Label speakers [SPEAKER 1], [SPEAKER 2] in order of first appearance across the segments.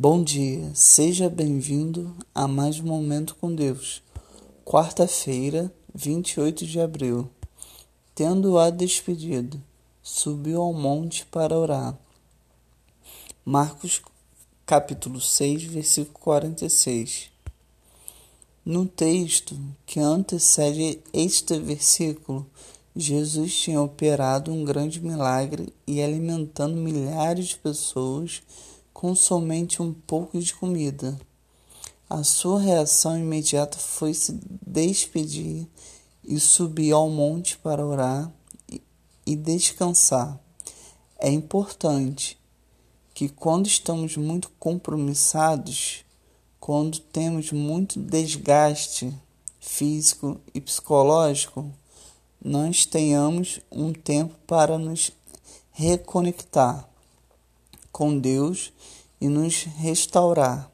[SPEAKER 1] Bom dia, seja bem-vindo a mais um Momento com Deus. Quarta-feira, 28 de abril. Tendo-a despedido, subiu ao monte para orar. Marcos, capítulo 6, versículo 46. No texto que antecede este versículo, Jesus tinha operado um grande milagre e alimentando milhares de pessoas com somente um pouco de comida. A sua reação imediata foi se despedir e subir ao monte para orar e descansar. É importante que, quando estamos muito compromissados, quando temos muito desgaste físico e psicológico, nós tenhamos um tempo para nos reconectar com Deus e nos restaurar.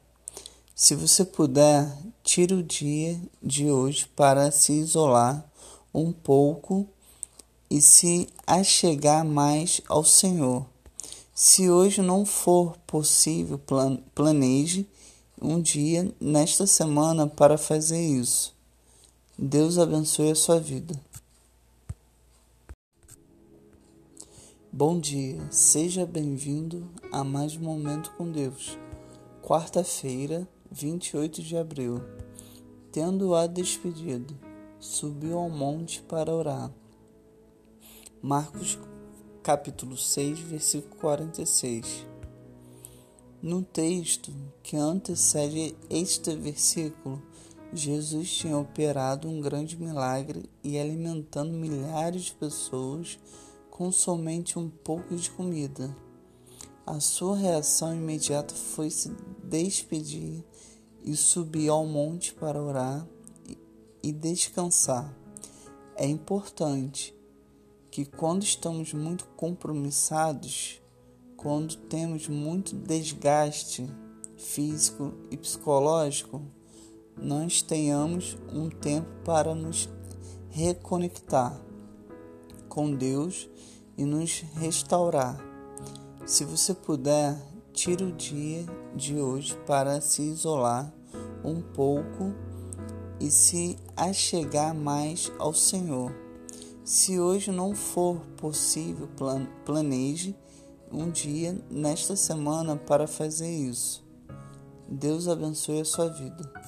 [SPEAKER 1] Se você puder, tire o dia de hoje para se isolar um pouco e se achegar mais ao Senhor. Se hoje não for possível, planeje um dia nesta semana para fazer isso. Deus abençoe a sua vida. Bom dia, seja bem-vindo a mais um Momento com Deus. Quarta-feira, 28 de abril. Tendo-a despedido, subiu ao monte para orar. Marcos, capítulo 6, versículo 46. No texto que antecede este versículo, Jesus tinha operado um grande milagre e alimentando milhares de pessoas com somente um pouco de comida. A sua reação imediata foi se despedir e subir ao monte para orar e descansar. É importante que, quando estamos muito compromissados, quando temos muito desgaste físico e psicológico, nós tenhamos um tempo para nos reconectar com Deus e nos restaurar. Se você puder, tire o dia de hoje para se isolar um pouco e se achegar mais ao Senhor. Se hoje não for possível, planeje um dia nesta semana para fazer isso. Deus abençoe a sua vida.